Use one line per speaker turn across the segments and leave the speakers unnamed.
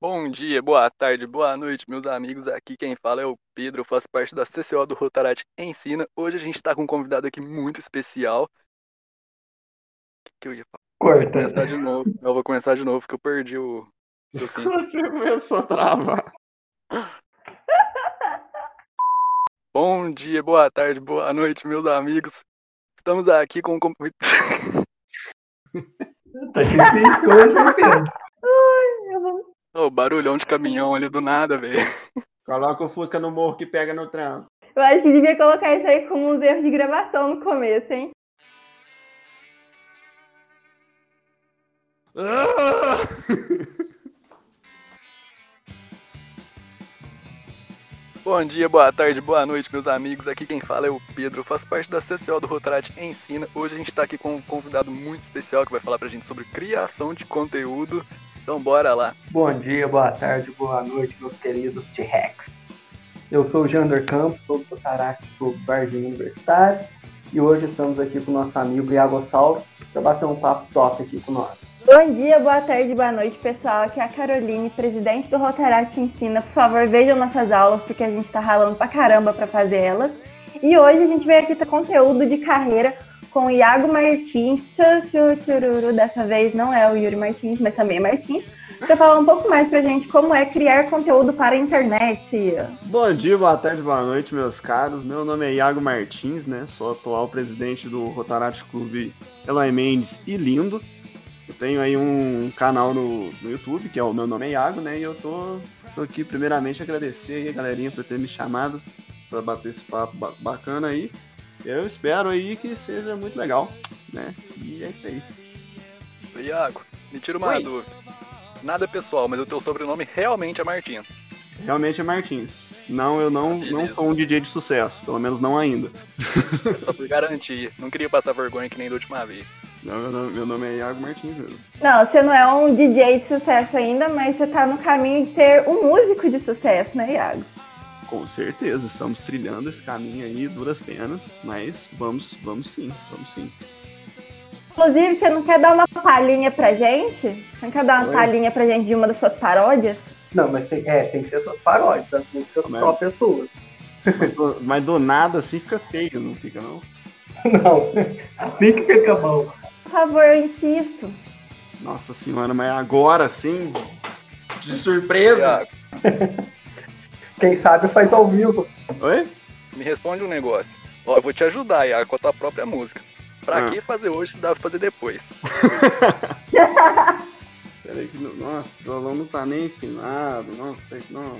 Bom dia, boa tarde, boa noite, meus amigos. Aqui quem fala é o Pedro, eu faço parte da CCO do Rotarate Ensina. Hoje a gente está com um convidado aqui muito especial. O que, que eu ia falar? Eu vou
Corta.
começar de novo. Eu vou começar de novo, porque eu perdi o.
Você começou a travar.
Bom dia, boa tarde, boa noite, meus amigos. Estamos aqui com um.
Tá difícil hoje, Pedro?
Ô, barulhão de caminhão ali do nada, velho.
Coloca o Fusca no morro que pega no tranco.
Eu acho que devia colocar isso aí como uns erros de gravação no começo, hein?
Bom dia, boa tarde, boa noite, meus amigos. Aqui quem fala é o Pedro, eu faço parte da CCO do Rotarate Ensina. Hoje a gente está aqui com um convidado muito especial que vai falar pra gente sobre criação de conteúdo. Então bora lá.
Bom dia, boa tarde, boa noite, meus queridos T-Rex. Eu sou o Jander Campos, sou do Totarac do Barzinho Universitário e hoje estamos aqui com o nosso amigo Iago Salvo para bater um papo top aqui com nós.
Bom dia, boa tarde, boa noite, pessoal. Aqui é a Caroline, presidente do Rotaract Ensina. Por favor, vejam nossas aulas, porque a gente tá ralando pra caramba pra fazer elas. E hoje a gente veio aqui ter conteúdo de carreira com Iago Martins. Tchururu. Dessa vez não é o Yuri Martins, mas também é Martins. Pra falar um pouco mais pra gente como é criar conteúdo para a internet.
Bom dia, boa tarde, boa noite, meus caros. Meu nome é Iago Martins, né? Sou atual presidente do Rotarate Clube Eloy Mendes e Lindo. Eu tenho aí um canal no, no YouTube, que é o meu nome é Iago, né? E eu tô, tô aqui primeiramente agradecer aí a galerinha por ter me chamado para bater esse papo ba- bacana aí. Eu espero aí que seja muito legal, né? E é isso aí.
Iago, me tira uma
Oi.
dúvida. Nada pessoal, mas o teu sobrenome realmente é Martins.
Realmente é Martins. Não, eu não, não
Beleza.
sou um DJ de sucesso, pelo menos não ainda.
É Só por garantia. Não queria passar vergonha que nem da última vez.
Não, meu, nome, meu nome é Iago Martins mesmo.
Não, você não é um DJ de sucesso ainda, mas você tá no caminho de ser um músico de sucesso, né, Iago?
Com certeza, estamos trilhando esse caminho aí, duras penas, mas vamos, vamos sim, vamos sim.
Inclusive, você não quer dar uma palhinha pra gente? Você não quer dar uma
Oi?
palhinha pra gente de uma das suas paródias?
Não, mas tem, é, tem que ser suas paródias, das músicas
Como é?
próprias suas.
Mas do, mas do nada assim fica feio, não fica não?
Não, assim que fica bom.
Por favor, eu insisto.
Nossa senhora, mas agora sim, de surpresa.
Quem sabe faz ao vivo.
Oi?
me responde um negócio. Ó, eu vou te ajudar, Iago, com a tua própria música. Pra
Ah.
que fazer hoje se dá pra fazer depois?
Peraí que, não- nossa, o violão não tá nem afinado, nossa, tem, não.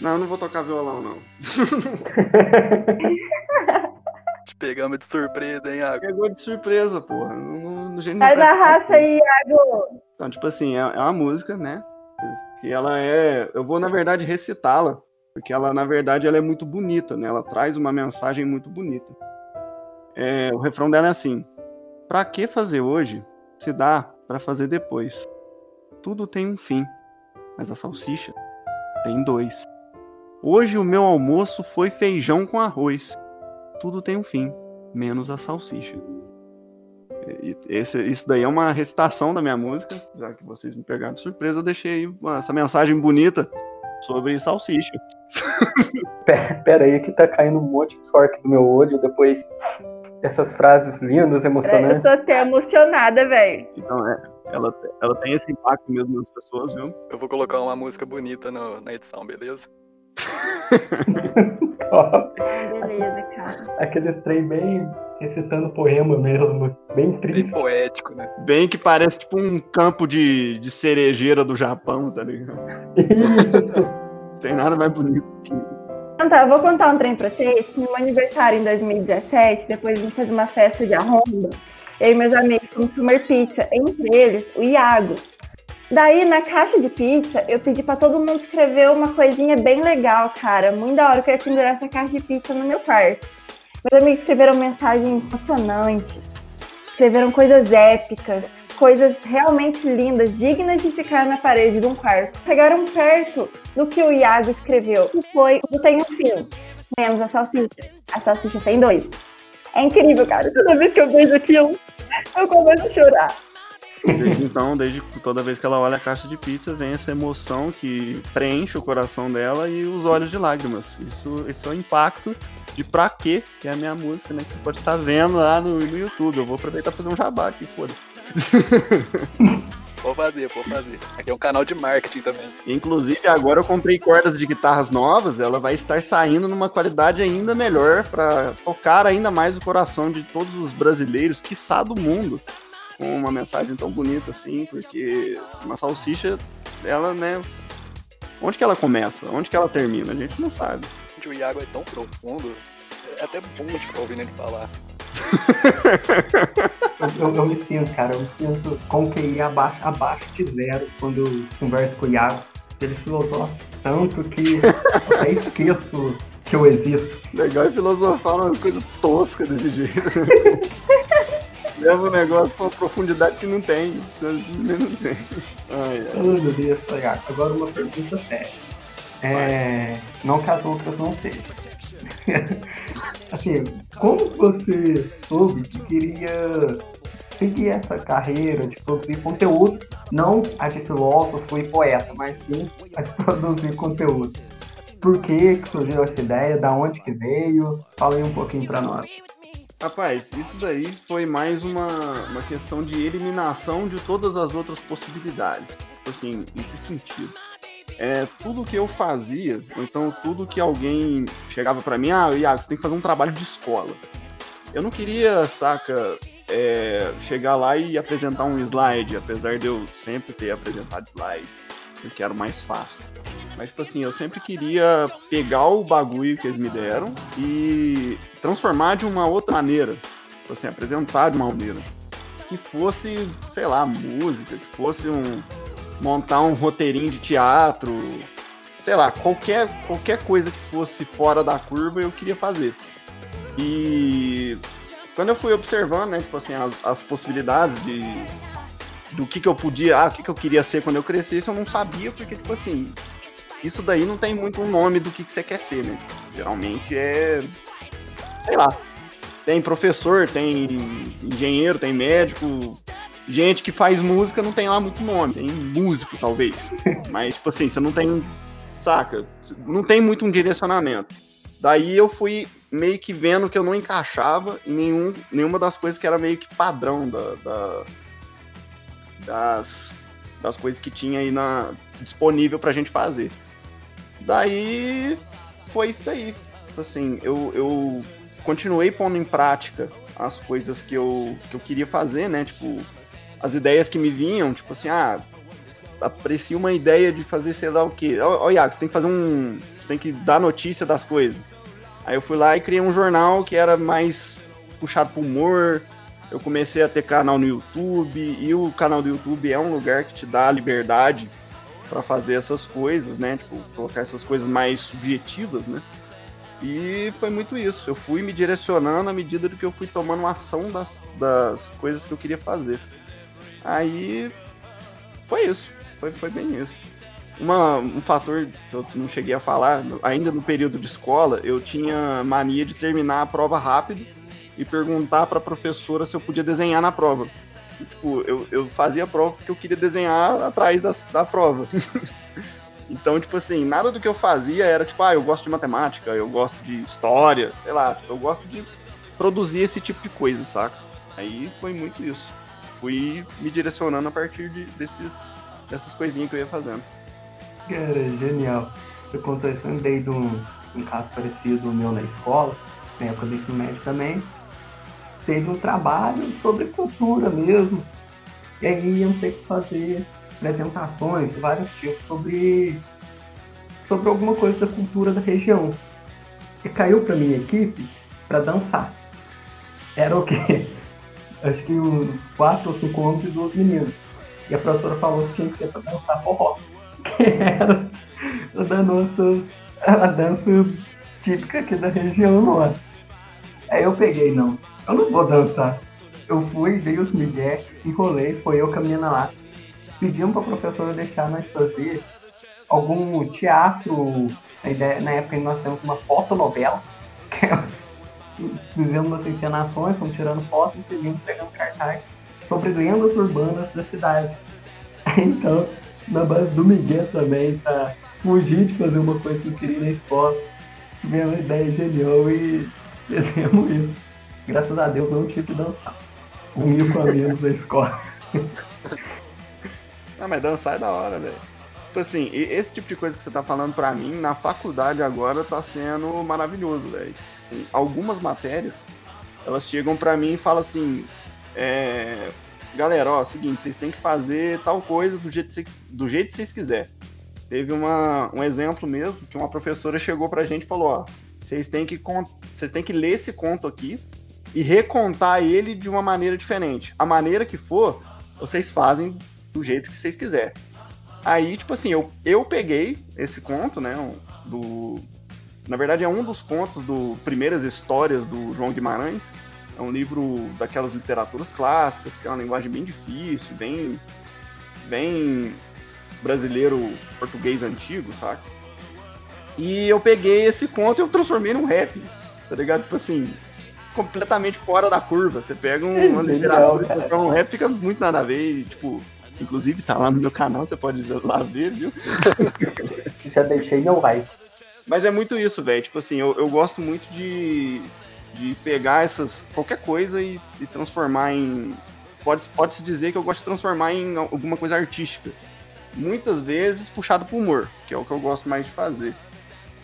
Não, eu não vou tocar violão não.
Te pegamos de surpresa, hein, Iago?
Pegou de surpresa, porra. Não, não, não,
Faz a raça aí, Iago.
Então, tipo assim, é, é uma música, né? Que ela é. Eu vou, na verdade, recitá-la. Porque ela, na verdade, ela é muito bonita, né? Ela traz uma mensagem muito bonita. É, o refrão dela é assim: Pra que fazer hoje se dá pra fazer depois? Tudo tem um fim, mas a salsicha tem dois. Hoje o meu almoço foi feijão com arroz. Tudo tem um fim, menos a salsicha. Esse, isso daí é uma recitação da minha música, já que vocês me pegaram de surpresa, eu deixei aí uma- essa mensagem bonita sobre salsicha.
Pera, pera aí que tá caindo um monte de sorte do meu olho depois dessas frases lindas,
É, Eu
emocionantes.
tô até emocionada, velho.
Então, é, ela, ela tem esse impacto mesmo nas pessoas, viu?
Eu vou colocar uma música bonita no- na edição, beleza?
Top.
Beleza, cara.
Aqueles trem bem recitando poema mesmo, bem
Bem
triste.
poético, né?
Bem que parece tipo um campo de, de cerejeira do Japão, tá ligado?
Isso.
Não tem nada mais bonito que
Então tá, eu vou contar um trem pra vocês. No meu aniversário em 2017, depois a gente fez uma festa de arromba. Eu e meus amigos fomos comer pizza, entre eles o Iago. Daí, na caixa de pizza, eu pedi pra todo mundo escrever uma coisinha bem legal, cara. Muito da hora, eu queria pendurar essa caixa de pizza no meu quarto. Meus amigos escreveram mensagens emocionantes, escreveram coisas épicas, coisas realmente lindas, dignas de ficar na parede de um quarto. Chegaram perto do que o Iago escreveu, que foi o tem um fim, menos a salsicha. A salsicha tem dois. É incrível, cara. Toda vez que eu vejo aquilo, eu começo a chorar.
Desde então, desde toda vez que ela olha a caixa de pizza, vem essa emoção que preenche o coração dela e os olhos de lágrimas. Isso, isso é o impacto de Pra Quê, que é a minha música, né? Que você pode estar vendo lá no, no YouTube. Eu vou aproveitar pra fazer um jabá aqui, foda-se.
Vou fazer, vou fazer. Aqui é um canal de marketing também.
Inclusive, agora eu comprei cordas de guitarras novas, ela vai estar saindo numa qualidade ainda melhor para tocar ainda mais o coração de todos os brasileiros, quiçá do mundo, com uma mensagem tão bonita assim, porque uma salsicha, ela, né, onde que ela começa? Onde que ela termina? A gente não sabe.
O Iago é tão profundo, é até bom de ficar ouvindo ele falar.
eu, eu, eu, me sinto, cara, eu me sinto com QI abaixo, abaixo de zero quando eu converso com o Iago. Ele filosofa tanto que eu até esqueço que eu existo.
Legal é filosofar umas coisas toscas desse jeito. Leva um negócio com uma profundidade que não tem. Não tem.
Ai, ai. Oh, meu Deus, Agora uma pergunta séria. É, não que as outras não sejam. assim, como você soube que queria seguir essa carreira de produzir conteúdo, não a de filósofo e poeta, mas sim a de produzir conteúdo? Por que, que surgiu essa ideia? Da onde que veio? Fala aí um pouquinho para nós.
Rapaz, isso daí foi mais uma, uma questão de eliminação de todas as outras possibilidades. Assim, em que sentido? é, tudo que eu fazia, ou então tudo que alguém chegava para mim, ah, Iago, você tem que fazer um trabalho de escola. Eu não queria, saca, é, chegar lá e apresentar um slide, apesar de eu sempre ter apresentado slide, porque era mais fácil. Mas, tipo assim, eu sempre queria pegar o bagulho que eles me deram e transformar de uma outra maneira. Tipo assim, apresentar de uma maneira. Que fosse, sei lá, música, que fosse um, montar um roteirinho de teatro, sei lá, qualquer, qualquer coisa que fosse fora da curva eu queria fazer. E quando eu fui observando, né, tipo assim, as, as possibilidades de do que que eu podia, ah, o que que eu queria ser quando eu crescesse, eu não sabia, porque, tipo assim, isso daí não tem muito um nome do que que você quer ser, né? Geralmente é, sei lá, tem professor, tem engenheiro, tem médico, gente que faz música não tem lá muito nome, tem músico talvez. Mas, tipo assim, você não tem. Saca? Não tem muito um direcionamento. Daí eu fui meio que vendo que eu não encaixava em nenhum, nenhuma das coisas que era meio que padrão da, da das, das coisas que tinha aí na, disponível pra gente fazer. Daí foi isso. Tipo assim, eu, eu continuei pondo em prática as coisas que eu, que eu queria fazer, né? Tipo, as ideias que me vinham, tipo assim, ah, aprecio uma ideia de fazer sei lá o quê. Ó Iago, você tem que fazer um. Você tem que dar notícia das coisas. Aí eu fui lá e criei um jornal que era mais puxado pro humor. Eu comecei a ter canal no YouTube, e o canal do YouTube é um lugar que te dá liberdade para fazer essas coisas, né? Tipo, colocar essas coisas mais subjetivas, né? E foi muito isso. Eu fui me direcionando à medida que eu fui tomando ação das, das coisas que eu queria fazer. Aí foi isso. Foi, foi bem isso. Uma, um fator que eu não cheguei a falar, ainda no período de escola, eu tinha mania de terminar a prova rápido e perguntar para a professora se eu podia desenhar na prova. Tipo, eu, eu fazia a prova porque eu queria desenhar atrás da, da prova. então, tipo assim, nada do que eu fazia era tipo, ah, eu gosto de matemática, eu gosto de história, sei lá, tipo, eu gosto de produzir esse tipo de coisa, saca? Aí foi muito isso fui me direcionando a partir de, desses, dessas coisinhas que eu ia fazendo.
Cara, genial. Eu contei também de um, um caso parecido meu na escola, na época do ensino médio também. Teve um trabalho sobre cultura mesmo. E aí iam ter que fazer apresentações de vários tipos sobre, sobre alguma coisa da cultura da região. E caiu para minha equipe para dançar. Era o quê? acho que uns 4 ou 5 homens e duas meninas. E a professora falou que tinha que ser pra dançar forró, que era da nossa a dança típica aqui da região nossa. Aí eu peguei, não, eu não vou dançar. Eu fui, dei os migué, enrolei, foi eu caminhando lá. Pedimos pra professora deixar nós fazer algum teatro. Ideia, na época nós temos uma fotonovela, que é fizemos umas encenações, fomos tirando fotos e seguimos pegando cartaz sobre lendas urbanas da cidade. Então, na base do Miguel também, tá fugir de fazer uma coisa que eu queria na escola. Tive uma ideia genial e fizemos isso. Graças a Deus não tive que dançar. Um mil com amigos da escola.
Ah, mas dançar é da hora, velho. Tipo assim, esse tipo de coisa que você tá falando pra mim, na faculdade agora tá sendo maravilhoso, velho. Algumas matérias, elas chegam pra mim e falam assim, é... galera, ó, é seguinte, vocês têm que fazer tal coisa do jeito que vocês, do jeito que vocês quiserem. Teve uma, um exemplo mesmo, que uma professora chegou pra gente e falou, ó, vocês têm que, vocês têm que ler esse conto aqui e recontar ele de uma maneira diferente. A maneira que for, vocês fazem do jeito que vocês quiserem. Aí, tipo assim, eu, eu peguei esse conto, né? Do. Na verdade, é um dos contos do Primeiras Histórias do João Guimarães. É um livro daquelas literaturas clássicas, que é uma linguagem bem difícil, bem. bem brasileiro português antigo, saca? E eu peguei esse conto e eu transformei num rap, tá ligado? Tipo assim, completamente fora da curva. Você pega um, uma literatura e um rap, fica muito nada a ver. E, tipo, Inclusive tá lá no meu canal, você pode lá ver, viu?
Já deixei meu like.
Mas é muito isso, velho. Tipo assim, eu, eu gosto muito de, de pegar essas. qualquer coisa e, e transformar em. Pode-se pode dizer que eu gosto de transformar em alguma coisa artística. Muitas vezes puxado pro humor, que é o que eu gosto mais de fazer.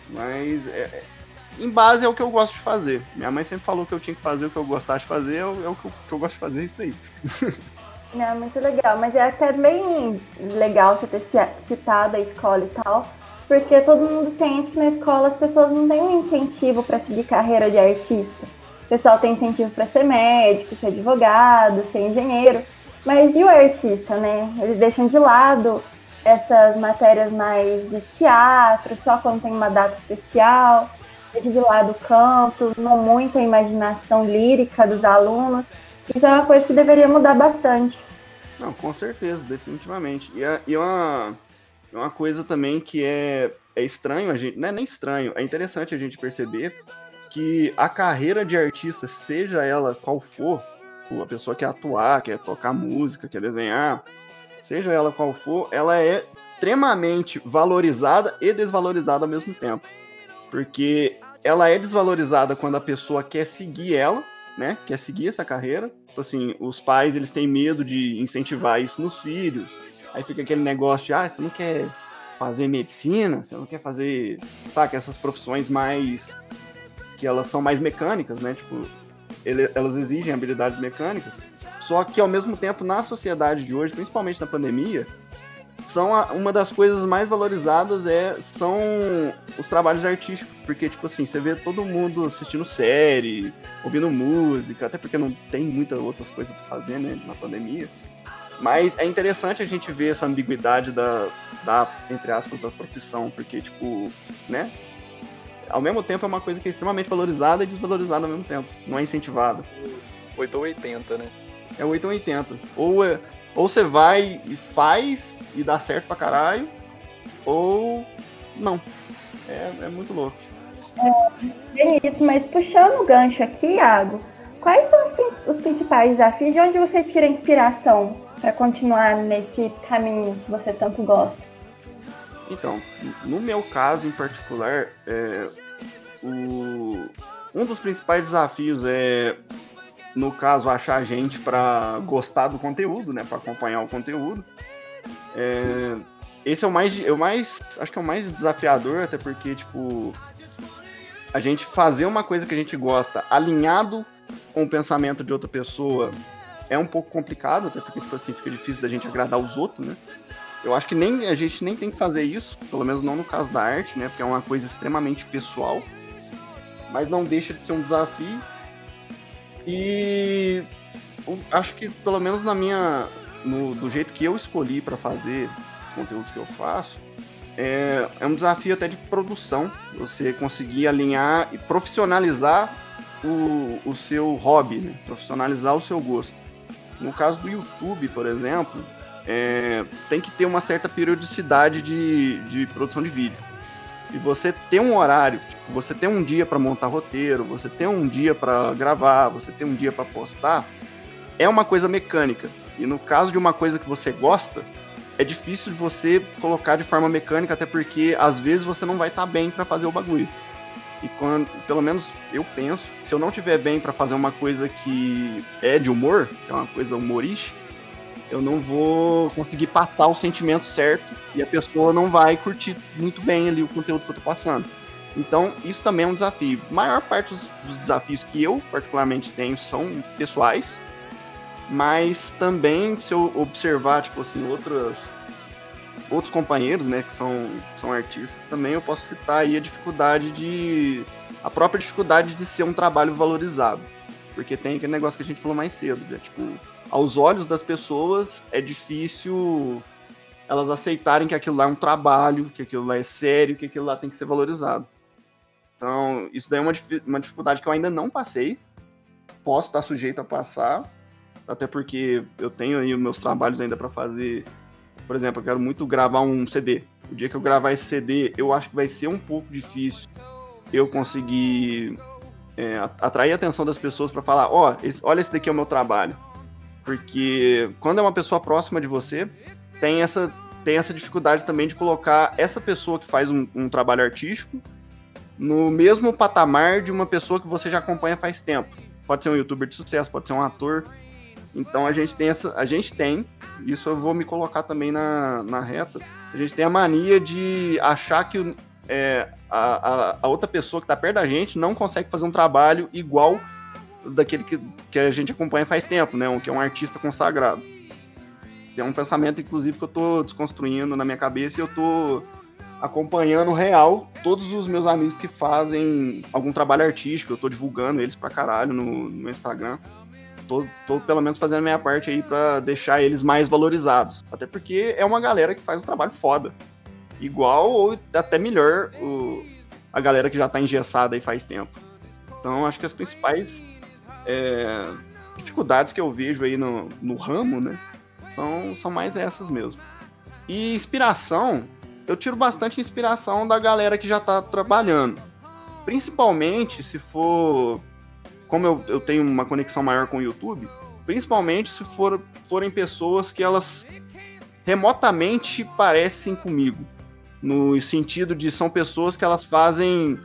Mas é, é em base é o que eu gosto de fazer. Minha mãe sempre falou que eu tinha que fazer o que eu gostava de fazer, é o, é o que, eu, que eu gosto de fazer, é isso aí.
É muito legal, mas é até bem legal você ter citado a escola e tal, porque todo mundo sente que na escola as pessoas não têm um incentivo para seguir carreira de artista. O pessoal tem incentivo para ser médico, ser advogado, ser engenheiro, mas e o artista, né? Eles deixam de lado essas matérias mais de teatro, só quando tem uma data especial, de lado o canto, não muita imaginação lírica dos alunos. Isso é uma coisa que deveria mudar bastante.
Não, com certeza, definitivamente. E, é, e é uma, é uma coisa também que é, é estranho, a gente, não é nem estranho, é interessante a gente perceber que a carreira de artista, seja ela qual for, a pessoa quer atuar, quer tocar música, quer desenhar, seja ela qual for, ela é extremamente valorizada e desvalorizada ao mesmo tempo. Porque ela é desvalorizada quando a pessoa quer seguir ela, né? Quer seguir essa carreira. Tipo assim, os pais eles têm medo de incentivar isso nos filhos. Aí fica aquele negócio de, ah, você não quer fazer medicina, você não quer fazer, sabe, essas profissões mais que elas são mais mecânicas, né? Tipo, ele, elas exigem habilidades mecânicas. Só que ao mesmo tempo na sociedade de hoje, principalmente na pandemia, são a, uma das coisas mais valorizadas é são os trabalhos artísticos, porque tipo assim, você vê todo mundo assistindo série, ouvindo música, até porque não tem muitas outras coisas para fazer, né, na pandemia. Mas é interessante a gente ver essa ambiguidade da, da entre aspas da profissão, porque tipo, né? Ao mesmo tempo é uma coisa que é extremamente valorizada e desvalorizada ao mesmo tempo, não é incentivada.
8 ou 80, né?
É 8 ou 80. Ou é, ou você vai e faz e dá certo pra caralho, ou não. É, é muito louco.
É, é isso, mas puxando o gancho aqui, Iago, quais são os, os principais desafios? De onde você tira inspiração para continuar nesse caminho que você tanto gosta?
Então, no meu caso em particular, é, o, um dos principais desafios é no caso, achar gente para gostar do conteúdo, né? Para acompanhar o conteúdo. É, esse é o mais, é o mais, acho que é o mais desafiador, até porque, tipo, a gente fazer uma coisa que a gente gosta alinhado com o pensamento de outra pessoa é um pouco complicado, até porque, tipo assim, fica difícil da gente agradar os outros, né? Eu acho que nem a gente nem tem que fazer isso, pelo menos não no caso da arte, né? Porque é uma coisa extremamente pessoal. Mas não deixa de ser um desafio e acho que pelo menos na minha no, do jeito que eu escolhi para fazer conteúdos que eu faço, é, é, um desafio até de produção, você conseguir alinhar e profissionalizar o, o seu hobby, né? profissionalizar o seu gosto. No caso do YouTube, por exemplo, é, tem que ter uma certa periodicidade de, de produção de vídeo e você ter um horário, tipo, você ter um dia para montar roteiro, você ter um dia para gravar, você ter um dia para postar, é uma coisa mecânica. E no caso de uma coisa que você gosta, é difícil de você colocar de forma mecânica, até porque às vezes você não vai estar tá bem para fazer o bagulho. E quando, pelo menos eu penso, se eu não tiver bem para fazer uma coisa que é de humor, que é uma coisa humorística, eu não vou conseguir passar o sentimento certo e a pessoa não vai curtir muito bem ali o conteúdo que eu tô passando. Então, isso também é um desafio. A maior parte dos, desafios que eu particularmente tenho são pessoais, mas também se eu observar, tipo assim, outras outros companheiros, né, que são, são artistas, também eu posso citar aí a dificuldade de. a própria dificuldade de ser um trabalho valorizado. Porque tem aquele negócio que a gente falou mais cedo, né? Tipo, aos olhos das pessoas é difícil elas aceitarem que aquilo lá é um trabalho, que aquilo lá é sério, que aquilo lá tem que ser valorizado. Então, isso daí é uma, uma dificuldade que eu ainda não passei. Posso estar sujeito a passar, até porque eu tenho aí meus trabalhos ainda para fazer por exemplo, eu quero muito gravar um CD. O dia que eu gravar esse CD, eu acho que vai ser um pouco difícil eu conseguir é, atrair a atenção das pessoas para falar: ó, oh, olha, esse daqui é o meu trabalho. Porque quando é uma pessoa próxima de você, tem essa, tem essa dificuldade também de colocar essa pessoa que faz um, um trabalho artístico no mesmo patamar de uma pessoa que você já acompanha faz tempo. Pode ser um youtuber de sucesso, pode ser um ator, então a gente tem essa. A gente tem, isso eu vou me colocar também na, na reta. A gente tem a mania de achar que é, a, a, a, outra pessoa que está perto da gente não consegue fazer um trabalho igual daquele que, que a gente acompanha faz tempo, né? Um, que é um artista consagrado. É um pensamento, inclusive, que eu estou desconstruindo na minha cabeça e eu estou acompanhando real todos os meus amigos que fazem algum trabalho artístico. Eu estou divulgando eles pra caralho no, no Instagram tô, tô pelo menos fazendo a minha parte aí para deixar eles mais valorizados. Até porque é uma galera que faz um trabalho foda. Igual ou até melhor o, a galera que já tá engessada aí faz tempo. Então acho que as principais é, dificuldades que eu vejo aí no, no ramo, né, são, são mais essas mesmo. E inspiração, eu tiro bastante inspiração da galera que já tá trabalhando. Principalmente se for como eu, eu tenho uma conexão maior com o YouTube, principalmente se for, forem pessoas que elas remotamente parecem comigo. No sentido de são pessoas que elas fazem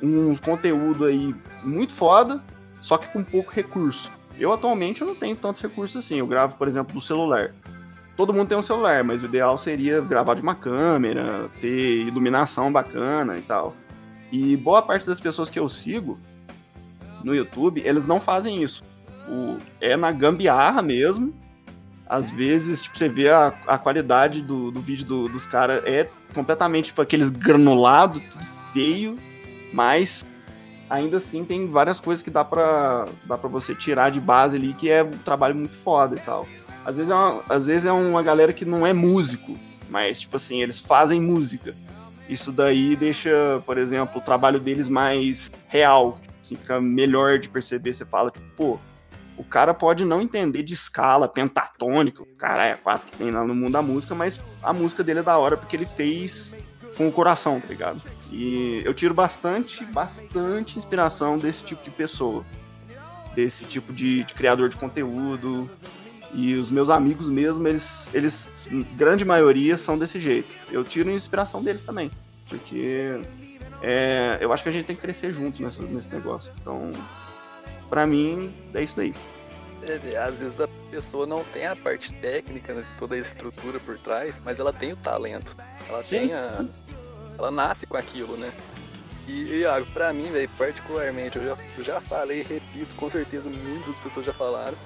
um conteúdo aí muito foda, só que com pouco recurso. Eu atualmente eu não tenho tantos recursos assim. Eu gravo, por exemplo, do celular. Todo mundo tem um celular, mas o ideal seria gravar de uma câmera, ter iluminação bacana e tal. E boa parte das pessoas que eu sigo, no YouTube, eles não fazem isso. O, é na gambiarra mesmo. Às vezes, tipo, você vê a, a qualidade do, do vídeo do, dos caras é completamente tipo, aqueles granulados, tudo feio, mas ainda assim tem várias coisas que dá pra, dá pra você tirar de base ali, que é um trabalho muito foda e tal. Às vezes, é uma, às vezes é uma galera que não é músico, mas, tipo assim, eles fazem música. Isso daí deixa, por exemplo, o trabalho deles mais real assim, fica melhor de perceber. Você fala, tipo, pô, o cara pode não entender de escala, pentatônica, o cara é quatro que tem lá no mundo da música, mas a música dele é da hora porque ele fez com o coração, tá ligado? E eu tiro bastante, bastante inspiração desse tipo de pessoa, desse tipo de, de criador de conteúdo. E os meus amigos mesmo, eles, eles, grande maioria, são desse jeito. Eu tiro inspiração deles também, porque é, eu acho que a gente tem que crescer juntos nessa, nesse negócio. Então, para mim, é isso daí.
Às vezes a pessoa não tem a parte técnica, né, toda a estrutura por trás, mas ela tem o talento. Ela Sim. tem a. Ela nasce com aquilo, né? E, Iago, pra mim, velho, particularmente, eu já, eu já falei, repito, com certeza muitas pessoas já falaram.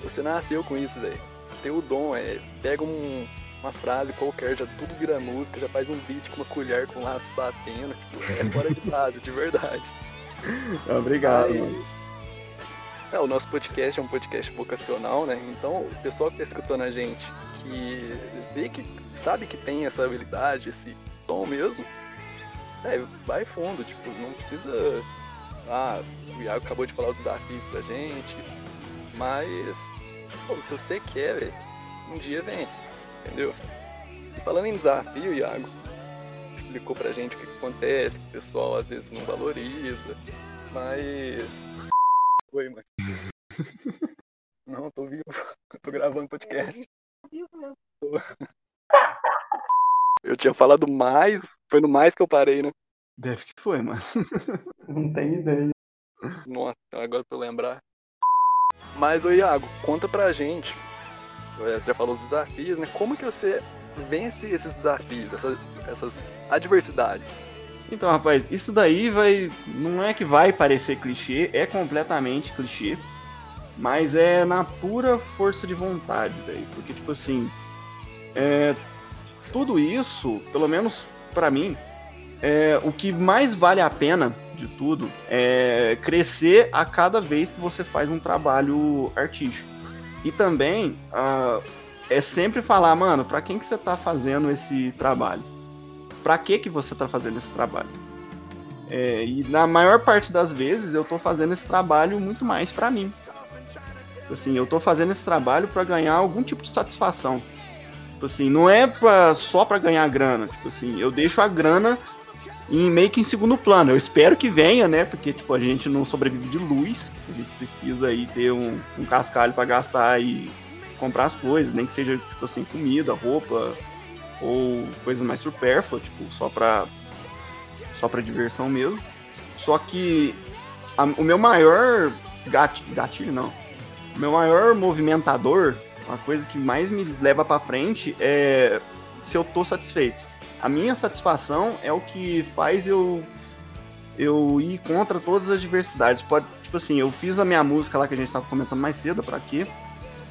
Você nasceu com isso, velho. Tem o dom, é. Pega um, uma frase qualquer, já tudo vira música, já faz um beat com uma colher com lápis batendo. Tipo, é fora de base, de verdade.
Obrigado.
Aí, é, o nosso podcast é um podcast vocacional, né? Então o pessoal que tá escutando a gente, que vê que sabe que tem essa habilidade, esse tom mesmo, é, vai fundo, tipo, não precisa. Ah, o Iago acabou de falar os desafios pra gente, mas pô, se você quer, um dia vem entendeu? E falando em desafio, Iago, explicou pra gente o que, acontece, que o pessoal às vezes não valoriza, mas. Oi, mãe. Não, tô vivo. Tô gravando podcast. Eu tinha falado mais. Foi no mais que eu parei, né?
Deve que foi, mano.
Não tem ideia.
Nossa, agora pra eu lembrar. Mas, ô Iago, conta pra gente. Você já falou os desafios, né? Como que você vence esses desafios, essas, essas adversidades?
Então, rapaz, isso daí vai. Não é que vai parecer clichê, é completamente clichê. Mas é na pura força de vontade, velho. Porque, tipo assim. É, tudo isso, pelo menos para mim, é, o que mais vale a pena de tudo é crescer a cada vez que você faz um trabalho artístico. E também uh, é sempre falar, mano, para quem que você tá fazendo esse trabalho? Para que que você tá fazendo esse trabalho? É, e na maior parte das vezes eu tô fazendo esse trabalho muito mais para mim. Assim, eu tô fazendo esse trabalho para ganhar algum tipo de satisfação. Tipo assim, não é pra, só para ganhar grana. Tipo assim, eu deixo a grana em meio que em segundo plano. Eu espero que venha, né? Porque, tipo, a gente não sobrevive de luz. A gente precisa aí ter um, um cascalho para gastar e comprar as coisas, nem que seja, tipo assim, comida, roupa ou coisas mais supérfluas, tipo, só pra, só pra diversão mesmo. Só que a, o meu maior gatilho, gatilho não, meu maior movimentador, a coisa que mais me leva para frente é se eu tô satisfeito a minha satisfação é o que faz eu eu ir contra todas as diversidades. Pode, tipo assim, eu fiz a minha música lá que a gente tava comentando mais cedo para aqui,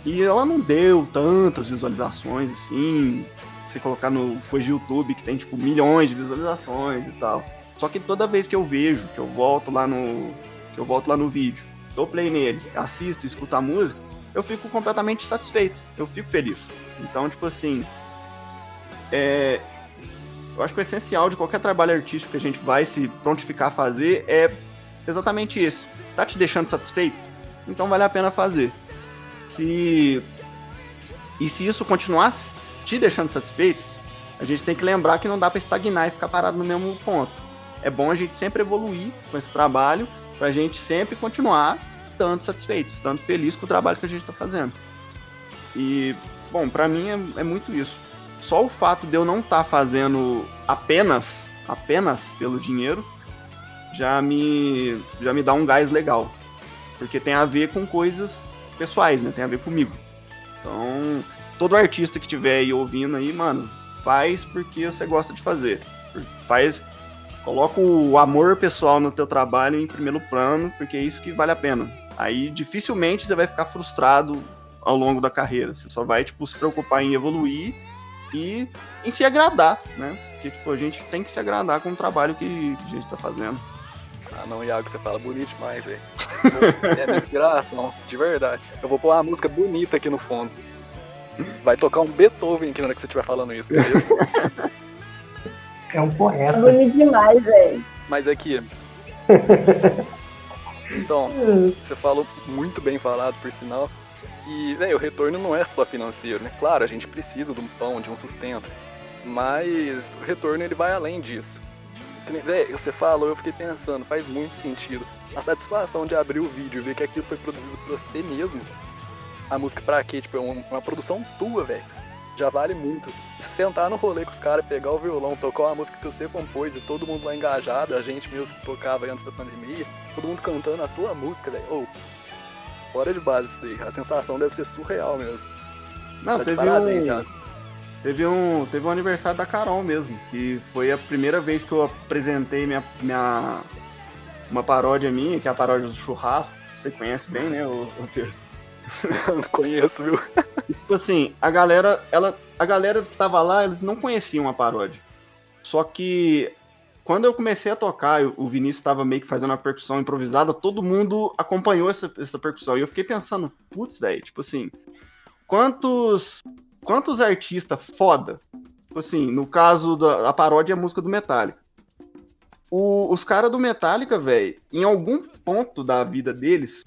e ela não deu tantas visualizações assim. Se colocar no coisa de YouTube que tem tipo milhões de visualizações e tal. Só que toda vez que eu vejo, que eu volto lá no que eu volto lá no vídeo, dou play nele, assisto, escuto a música, eu fico completamente satisfeito. Eu fico feliz. Então, tipo assim, é, eu acho que o essencial de qualquer trabalho artístico que a gente vai se prontificar a fazer é exatamente isso. Tá te deixando satisfeito? Então vale a pena fazer. Se e se isso continuar te deixando satisfeito, a gente tem que lembrar que não dá para estagnar e ficar parado no mesmo ponto. É bom a gente sempre evoluir com esse trabalho para gente sempre continuar tanto satisfeito, tanto feliz com o trabalho que a gente está fazendo. E, bom, para mim é, é muito isso só o fato de eu não estar tá fazendo apenas, apenas pelo dinheiro, já me, já me dá um gás legal. Porque tem a ver com coisas pessoais, né? Tem a ver comigo. Então, todo artista que estiver aí ouvindo aí, mano, faz porque você gosta de fazer. Faz, coloca o amor pessoal no teu trabalho em primeiro plano, porque é isso que vale a pena. Aí dificilmente você vai ficar frustrado ao longo da carreira. Você só vai, tipo, se preocupar em evoluir e em se agradar, né? Porque tipo, a gente tem que se agradar com o trabalho que a gente tá fazendo.
Ah não, Iago, você fala bonito demais, velho. é inspiração, de verdade. Eu vou pôr uma música bonita aqui no fundo. Vai tocar um Beethoven aqui na hora que você estiver falando isso?
É um poeta.
Bonito demais, velho.
Mas aqui. Então, você falou muito bem falado, por sinal. E, velho, o retorno não é só financeiro, né? Claro, a gente precisa de um pão, de um sustento. Mas o retorno ele vai além disso. Velho, você falou, eu fiquei pensando, faz muito sentido. A satisfação de abrir o vídeo e ver que aquilo foi produzido por você mesmo. A música pra quê? Tipo, é uma, uma produção tua, velho. Já vale muito. Sentar no rolê com os caras, pegar o violão, tocar uma música que você compôs e todo mundo lá engajado, a gente mesmo que tocava antes da pandemia, todo mundo cantando a tua música, velho. Oh, fora de base isso daí. A sensação deve ser surreal mesmo.
Não, tá teve parabéns, um... Já. Teve um, teve um aniversário da Carol mesmo, que foi a primeira vez que eu apresentei minha, minha uma paródia minha, que é a paródia do churrasco. Você conhece bem, né, o, o
Não conheço, viu?
tipo assim, a galera, ela, a galera que tava lá, eles não conheciam a paródia. Só que quando eu comecei a tocar, o Vinícius estava meio que fazendo uma percussão improvisada, todo mundo acompanhou essa, essa percussão. E eu fiquei pensando, putz, velho, tipo assim, quantos quantos artistas foda, tipo assim, no caso da a paródia é a música do Metallica. O, os caras do Metallica, velho, em algum ponto da vida deles,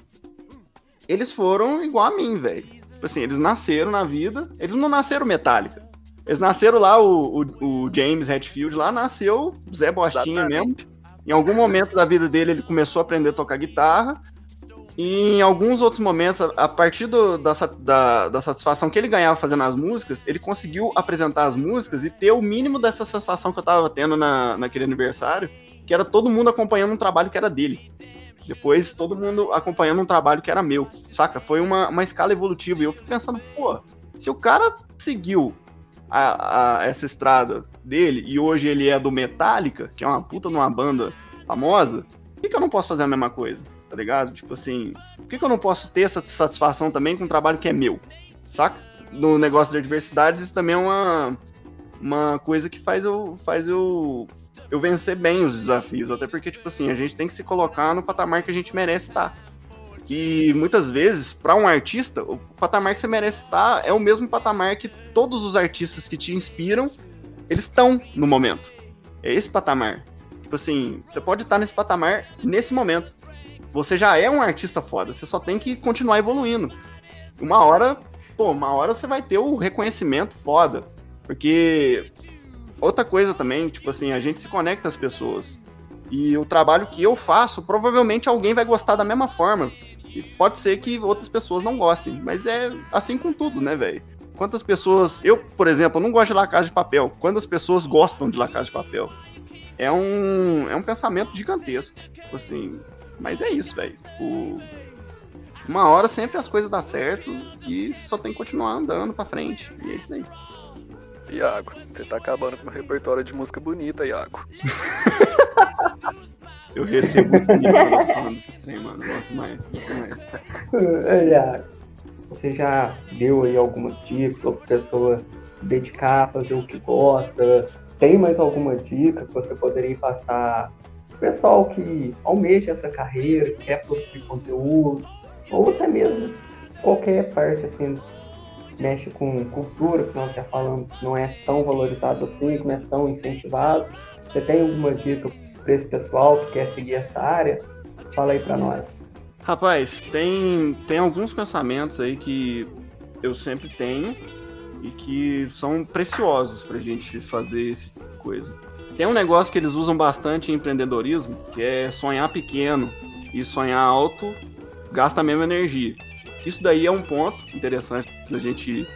eles foram igual a mim, velho. Tipo assim, eles nasceram na vida, eles não nasceram Metallica. Eles nasceram lá, o, o, o James Hetfield lá nasceu Zé Bostinha Exatamente. mesmo. Em algum momento da vida dele, ele começou a aprender a tocar guitarra. E em alguns outros momentos, a partir do, da, da, da, satisfação que ele ganhava fazendo as músicas, ele conseguiu apresentar as músicas e ter o mínimo dessa sensação que eu tava tendo na, naquele aniversário, que era todo mundo acompanhando um trabalho que era dele. Depois, todo mundo acompanhando um trabalho que era meu, saca? Foi uma, uma escala evolutiva. E eu fico pensando, pô, se o cara seguiu a, a, essa estrada dele e hoje ele é do Metallica, que é uma puta numa banda famosa, por que, que eu não posso fazer a mesma coisa? Tá ligado? Tipo assim, por que, que eu não posso ter essa satisfação também com um trabalho que é meu? Saca? No negócio de adversidades, isso também é uma, uma coisa que faz eu, faz eu, eu vencer bem os desafios. Até porque, tipo assim, a gente tem que se colocar no patamar que a gente merece estar. E muitas vezes, para um artista, o patamar que você merece estar é o mesmo patamar que todos os artistas que te inspiram, eles estão no momento. É esse patamar. Tipo assim, você pode estar nesse patamar nesse momento. Você já é um artista foda, você só tem que continuar evoluindo. Uma hora, pô, uma hora você vai ter o reconhecimento foda. Porque outra coisa também, tipo assim, a gente se conecta às pessoas. E o trabalho que eu faço, provavelmente alguém vai gostar da mesma forma. E pode ser que outras pessoas não gostem, mas é assim com tudo, né, velho? Quantas pessoas. Eu, por exemplo, não gosto de La Casa de Papel. Quantas pessoas gostam de La Casa de Papel? É um, é um pensamento gigantesco. Tipo assim. Mas é isso, velho. Uma hora sempre as coisas dão certo e só tem que continuar andando pra frente. E é isso aí.
Iago, você tá acabando com o repertório de música bonita, Iago.
Eu recebo muito falando desse trem, mano. Gosto mais, gosto mais.
É, você já deu aí algumas dicas para a pessoa dedicar a fazer o que gosta? Tem mais alguma dica que você poderia passar o pessoal que almeja essa carreira, quer produzir conteúdo, ou até mesmo qualquer parte assim, mexe com cultura, que nós já falamos que não é tão valorizado assim, não é tão incentivado. Você tem alguma dica para esse pessoal que quer seguir essa área? Fala aí para nós.
Rapaz, tem, tem alguns pensamentos aí que eu sempre tenho e que são preciosos para a gente fazer esse tipo de coisa. Tem um negócio que eles usam bastante em empreendedorismo, que é sonhar pequeno e sonhar alto gasta a mesma energia. Isso daí é um ponto interessante da gente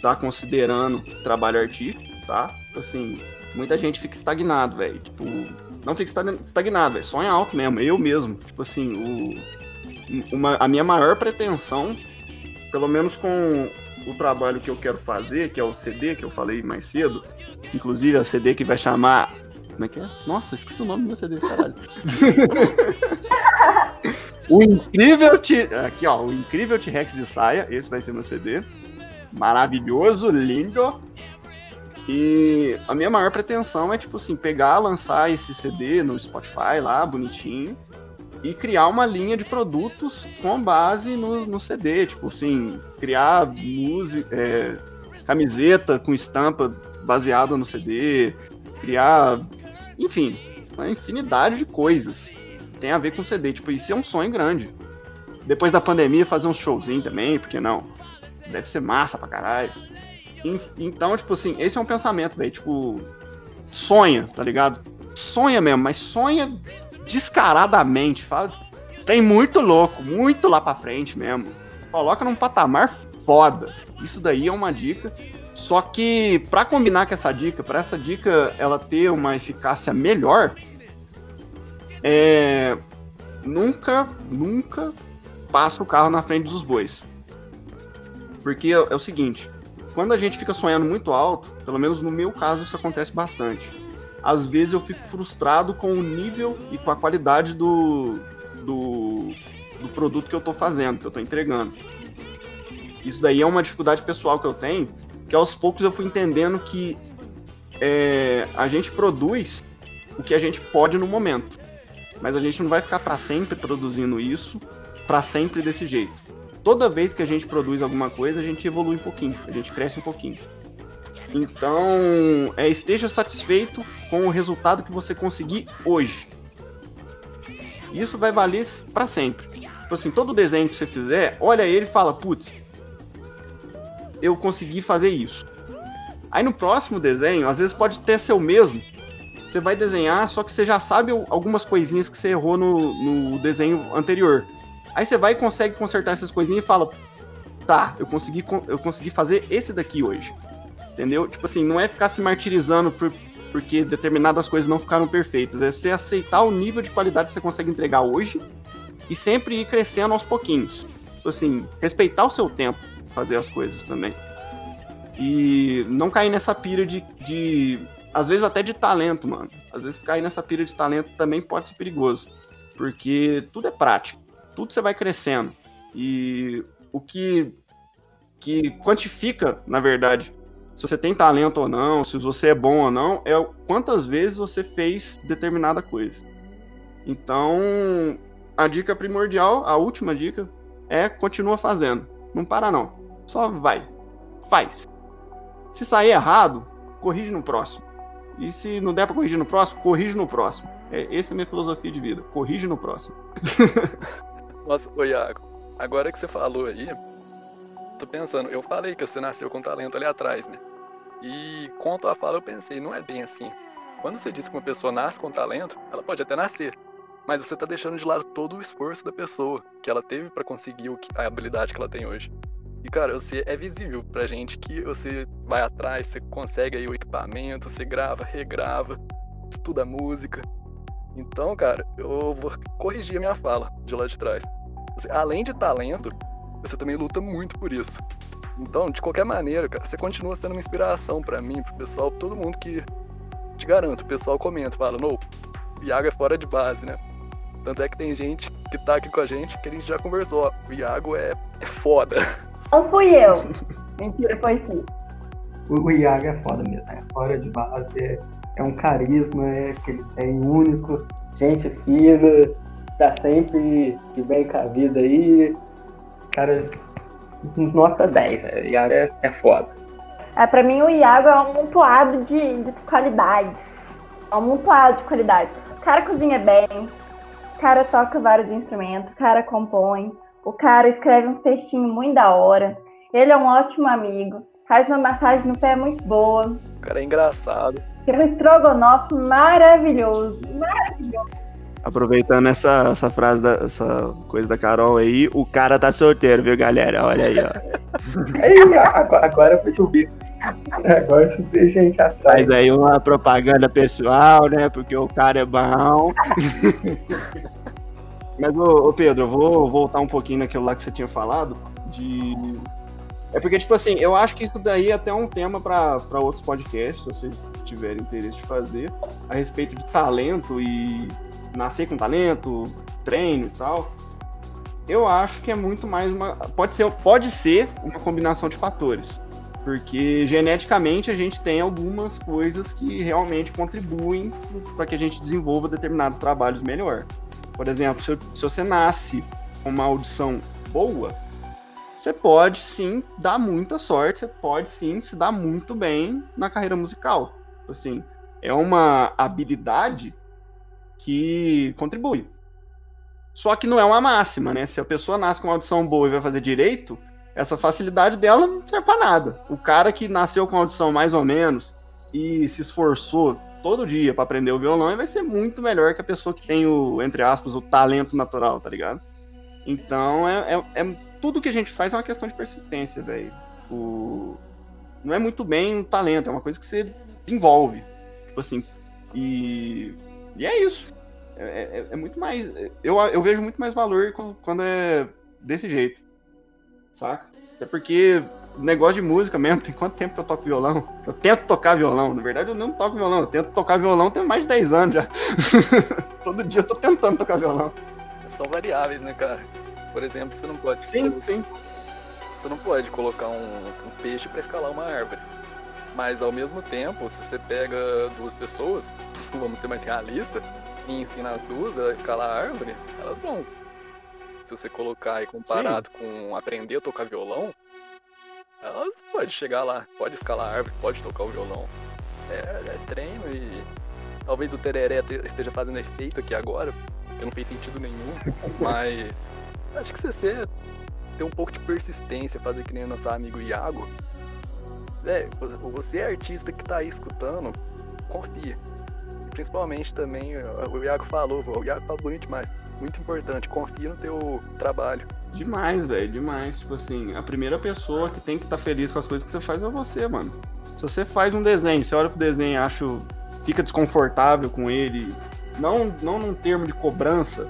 tá considerando trabalho artístico, tá? Assim, muita gente fica estagnado, velho. Tipo, não fica estagnado, velho. Sonha alto mesmo, eu mesmo. Tipo assim, o, uma, a minha maior pretensão, pelo menos com o trabalho que eu quero fazer, que é o CD que eu falei mais cedo, inclusive é o CD que vai chamar. Como é que é? Nossa, esqueci o nome do meu CD, caralho. o incrível T. Aqui, ó, o incrível T-Rex de saia. Esse vai ser meu CD. Maravilhoso, lindo. E a minha maior pretensão é, tipo assim, pegar, lançar esse CD no Spotify lá, bonitinho, e criar uma linha de produtos com base no, no CD. Tipo assim, criar música, é, camiseta com estampa baseada no CD, criar, enfim, uma infinidade de coisas tem a ver com CD. Tipo, isso é um sonho grande. Depois da pandemia, fazer um showzinho também, porque não? Deve ser massa pra caralho. Então, tipo assim, esse é um pensamento, velho. Tipo, sonha, tá ligado? Sonha mesmo, mas sonha descaradamente. Fala, tem muito louco, muito lá pra frente mesmo. Coloca num patamar foda. Isso daí é uma dica. Só que para combinar com essa dica, para essa dica ela ter uma eficácia melhor, é nunca, nunca passa o carro na frente dos bois. Porque é, é o seguinte, quando a gente fica sonhando muito alto, pelo menos no meu caso isso acontece bastante. Às vezes eu fico frustrado com o nível e com a qualidade do, do, do produto que eu estou fazendo, que eu estou entregando. Isso daí é uma dificuldade pessoal que eu tenho, que aos poucos eu fui entendendo que é, a gente produz o que a gente pode no momento. Mas a gente não vai ficar para sempre produzindo isso, para sempre desse jeito toda vez que a gente produz alguma coisa, a gente evolui um pouquinho, a gente cresce um pouquinho. Então, é, esteja satisfeito com o resultado que você conseguir hoje. Isso vai valer para sempre. Tipo assim, todo desenho que você fizer, olha ele e fala, putz, eu consegui fazer isso. Aí no próximo desenho, às vezes pode ter ser o mesmo. Você vai desenhar, só que você já sabe algumas coisinhas que você errou no, no desenho anterior. Aí você vai e consegue consertar essas coisinhas e fala, tá, eu consegui, eu consegui fazer esse daqui hoje. Entendeu? Tipo assim, não é ficar se martirizando por, porque determinadas coisas não ficaram perfeitas. É você aceitar o nível de qualidade que você consegue entregar hoje e sempre ir crescendo aos pouquinhos. Tipo assim, respeitar o seu tempo fazer as coisas também. E não cair nessa pira de, de. Às vezes até de talento, mano. Às vezes cair nessa pira de talento também pode ser perigoso. Porque tudo é prático. Tudo você vai crescendo. E o que, que quantifica, na verdade, se você tem talento ou não, se você é bom ou não, é quantas vezes você fez determinada coisa. Então, a dica primordial, a última dica, é continua fazendo. Não para não. Só vai. Faz. Se sair errado, corrige no próximo. E se não der pra corrigir no próximo, corrige no próximo. É, essa é a minha filosofia de vida. Corrige no próximo.
Nossa, ô Iago, agora que você falou aí, tô pensando, eu falei que você nasceu com talento ali atrás, né? E a tua fala eu pensei, não é bem assim. Quando você diz que uma pessoa nasce com talento, ela pode até nascer. Mas você tá deixando de lado todo o esforço da pessoa que ela teve para conseguir a habilidade que ela tem hoje. E, cara, você é visível pra gente que você vai atrás, você consegue aí o equipamento, você grava, regrava, estuda música. Então, cara, eu vou corrigir a minha fala de lá de trás. Você, além de talento, você também luta muito por isso. Então, de qualquer maneira, cara, você continua sendo uma inspiração para mim, pro pessoal, todo mundo que. Te garanto, o pessoal comenta, fala, não, Iago é fora de base, né? Tanto é que tem gente que tá aqui com a gente que a gente já conversou, ó, o Iago é, é foda.
Não fui eu. Mentira, foi sim.
O, o Iago é foda mesmo, é fora de base, é, é um carisma, é que ele tem único, gente fina, tá sempre de bem com a vida aí. Cara, nota 10, né? o Iago é, é foda.
É, pra mim o Iago é um amontoado de, de qualidade. É um amontoado de qualidade. O cara cozinha bem, o cara toca vários instrumentos, o cara compõe, o cara escreve um textinho muito da hora. Ele é um ótimo amigo. Faz uma massagem no pé muito boa.
O cara é engraçado.
Tem um estrogonofe maravilhoso. Maravilhoso.
Aproveitando essa, essa frase, da, essa coisa da Carol aí, o cara tá solteiro, viu, galera? Olha aí, ó.
aí, agora, agora foi chover. Agora chover gente atrás.
Faz aí uma propaganda pessoal, né? Porque o cara é bom. Mas, ô, ô, Pedro, eu vou voltar um pouquinho naquilo lá que você tinha falado, de... É porque, tipo assim, eu acho que isso daí é até um tema para outros podcasts, se vocês tiverem interesse de fazer, a respeito de talento e nascer com talento, treino e tal. Eu acho que é muito mais uma. Pode ser, pode ser uma combinação de fatores. Porque geneticamente a gente tem algumas coisas que realmente contribuem para que a gente desenvolva determinados trabalhos melhor. Por exemplo, se, se você nasce com uma audição boa, você pode sim dar muita sorte, você pode sim se dar muito bem na carreira musical. Assim, é uma habilidade que contribui. Só que não é uma máxima, né? Se a pessoa nasce com uma audição boa e vai fazer direito, essa facilidade dela não serve pra nada. O cara que nasceu com audição mais ou menos e se esforçou todo dia para aprender o violão vai ser muito melhor que a pessoa que tem o, entre aspas, o talento natural, tá ligado? Então, é, é, é tudo que a gente faz é uma questão de persistência, velho. Não é muito bem um talento, é uma coisa que você desenvolve. Tipo assim, e, e é isso. É, é, é muito mais. Eu, eu vejo muito mais valor quando é desse jeito. Saca? Até porque negócio de música mesmo, tem quanto tempo que eu toco violão? Eu tento tocar violão. Na verdade, eu não toco violão. Eu tento tocar violão tem mais de 10 anos já. Todo dia eu tô tentando tocar violão.
São variáveis, né, cara? Por exemplo, você não pode.
Sim, sim.
Você não pode colocar um, um peixe para escalar uma árvore. Mas ao mesmo tempo, se você pega duas pessoas, vamos ser mais realistas, e ensina as duas a escalar a árvore, elas vão se você colocar e comparado Sim. com aprender a tocar violão, elas podem chegar lá, pode escalar a árvore, pode tocar o violão. É, é treino e talvez o tereré esteja fazendo efeito aqui agora, porque não fez sentido nenhum, mas acho que se você ter um pouco de persistência, fazer que nem o nosso amigo Iago, é, você é artista que tá aí escutando, confia. Principalmente também, o Iago falou, o Iago falou bonito demais. Muito importante, confia no teu trabalho.
Demais, velho, demais. Tipo assim, a primeira pessoa que tem que estar tá feliz com as coisas que você faz é você, mano. Se você faz um desenho, você olha pro desenho e fica desconfortável com ele, não, não num termo de cobrança,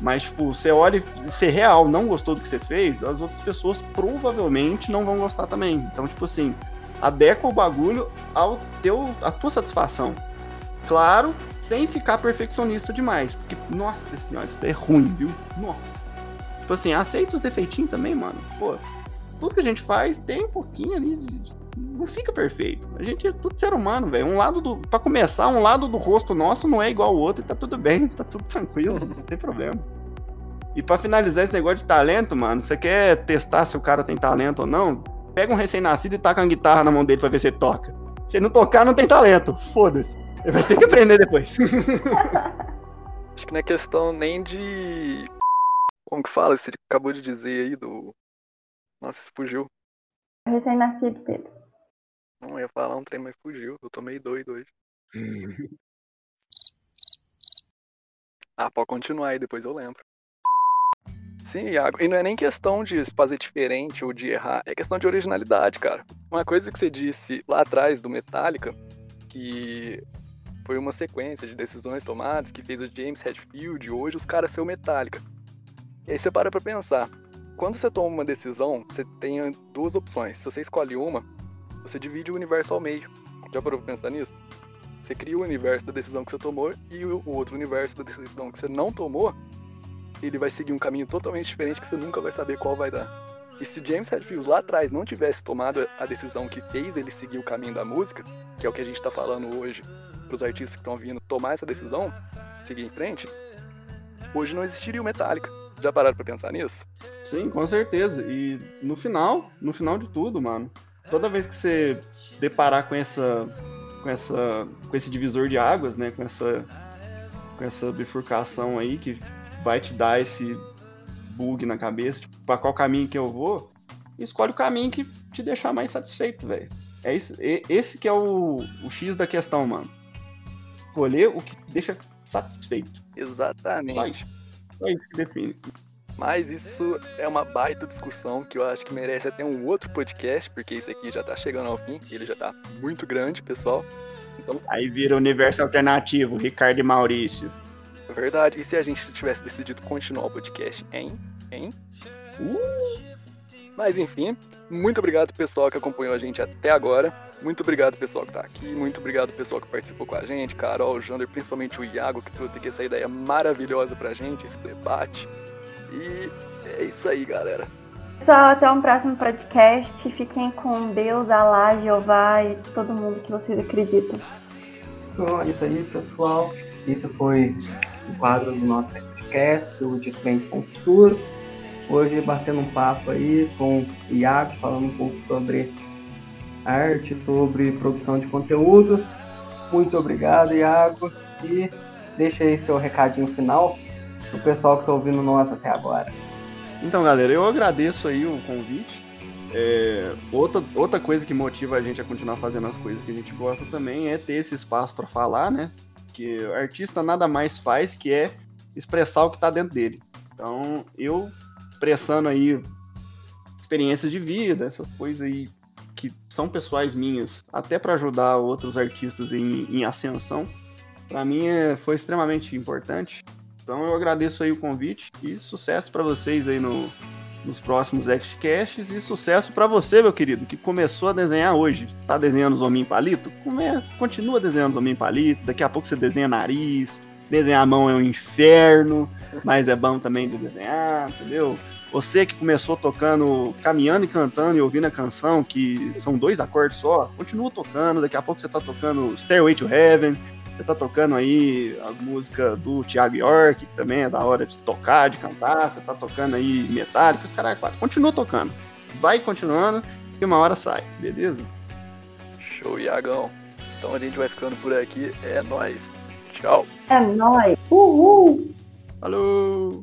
mas, tipo, você olha e ser real, não gostou do que você fez, as outras pessoas provavelmente não vão gostar também. Então, tipo assim, adequa o bagulho ao teu, à tua satisfação. Claro, sem ficar perfeccionista demais. Porque, nossa senhora, isso é ruim, viu? Nossa. Tipo assim, aceita os defeitinhos também, mano. Pô, tudo que a gente faz tem um pouquinho ali de. Não fica perfeito. A gente é tudo ser humano, velho. Um lado do. Pra começar, um lado do rosto nosso não é igual ao outro e tá tudo bem, tá tudo tranquilo, não tem problema. E para finalizar esse negócio de talento, mano, você quer testar se o cara tem talento ou não? Pega um recém-nascido e taca uma guitarra na mão dele pra ver se ele toca. Se ele não tocar, não tem talento. Foda-se. Ele vai ter que aprender depois.
Acho que não é questão nem de. Como que fala? Você acabou de dizer aí do. Nossa, isso fugiu.
Recém-nascido, Pedro.
Não ia falar um trem, mas fugiu. Eu tô meio doido hoje. ah, pode continuar aí, depois eu lembro. Sim, Iago. E não é nem questão de fazer diferente ou de errar, é questão de originalidade, cara. Uma coisa que você disse lá atrás do Metallica, que foi uma sequência de decisões tomadas que fez o James Hetfield, hoje os caras são Metallica. E aí você para pra pensar. Quando você toma uma decisão, você tem duas opções. Se você escolhe uma, você divide o universo ao meio. Já parou pra pensar nisso? Você cria o universo da decisão que você tomou e o outro universo da decisão que você não tomou, ele vai seguir um caminho totalmente diferente que você nunca vai saber qual vai dar. E se James Hetfield lá atrás não tivesse tomado a decisão que fez ele seguir o caminho da música, que é o que a gente está falando hoje para os artistas que estão vindo tomar essa decisão, seguir em frente, hoje não existiria o Metallica. Já pararam para pensar nisso?
Sim, com certeza. E no final, no final de tudo, mano, toda vez que você deparar com essa com essa com esse divisor de águas, né, com essa com essa bifurcação aí que vai te dar esse bug na cabeça, tipo, para qual caminho que eu vou, escolhe o caminho que te deixar mais satisfeito, velho. É esse que é o, o X da questão, mano. Escolher o que deixa satisfeito.
Exatamente.
É isso que define.
Mas isso é uma baita discussão que eu acho que merece até um outro podcast, porque isso aqui já tá chegando ao fim, ele já tá muito grande, pessoal.
Então... Aí vira universo alternativo, Ricardo e Maurício.
Verdade. E se a gente tivesse decidido continuar o podcast, hein? Hein? Uh! Mas enfim, muito obrigado pessoal que acompanhou a gente até agora. Muito obrigado pessoal que tá aqui. Muito obrigado pessoal que participou com a gente. Carol, o Jander, principalmente o Iago que trouxe aqui essa ideia maravilhosa pra gente, esse debate. E é isso aí, galera.
Pessoal, até um próximo podcast. Fiquem com Deus, Alá, Jeová e todo mundo que vocês acreditam.
Então, é isso aí, pessoal. Isso foi o quadro do nosso podcast, o Diferente com o Futuro. Hoje batendo um papo aí com o Iago, falando um pouco sobre arte, sobre produção de conteúdo. Muito obrigado, Iago. E deixa aí seu recadinho final pro pessoal que está ouvindo nós até agora.
Então, galera, eu agradeço aí o convite. É, outra, outra coisa que motiva a gente a continuar fazendo as coisas que a gente gosta também é ter esse espaço para falar, né? porque o artista nada mais faz que é expressar o que está dentro dele. Então, eu expressando aí experiências de vida, essas coisas aí que são pessoais minhas, até para ajudar outros artistas em, em ascensão, para mim é, foi extremamente importante. Então eu agradeço aí o convite e sucesso para vocês aí no, nos próximos Xcasts e sucesso para você, meu querido, que começou a desenhar hoje. Tá desenhando os hominhos palito? É? Continua desenhando os hominhos palito. Daqui a pouco você desenha nariz. Desenhar a mão é um inferno, mas é bom também de desenhar, entendeu? Você que começou tocando, caminhando e cantando e ouvindo a canção, que são dois acordes só, continua tocando. Daqui a pouco você tá tocando Stairway to Heaven, você tá tocando aí as músicas do Thiago York, que também é da hora de tocar, de cantar. Você tá tocando aí Metallica, os caras quatro. Continua tocando. Vai continuando, que uma hora sai, beleza?
Show, Iagão. Então a gente vai ficando por aqui. É nóis. Tchau.
É nóis. Uhul. Falou.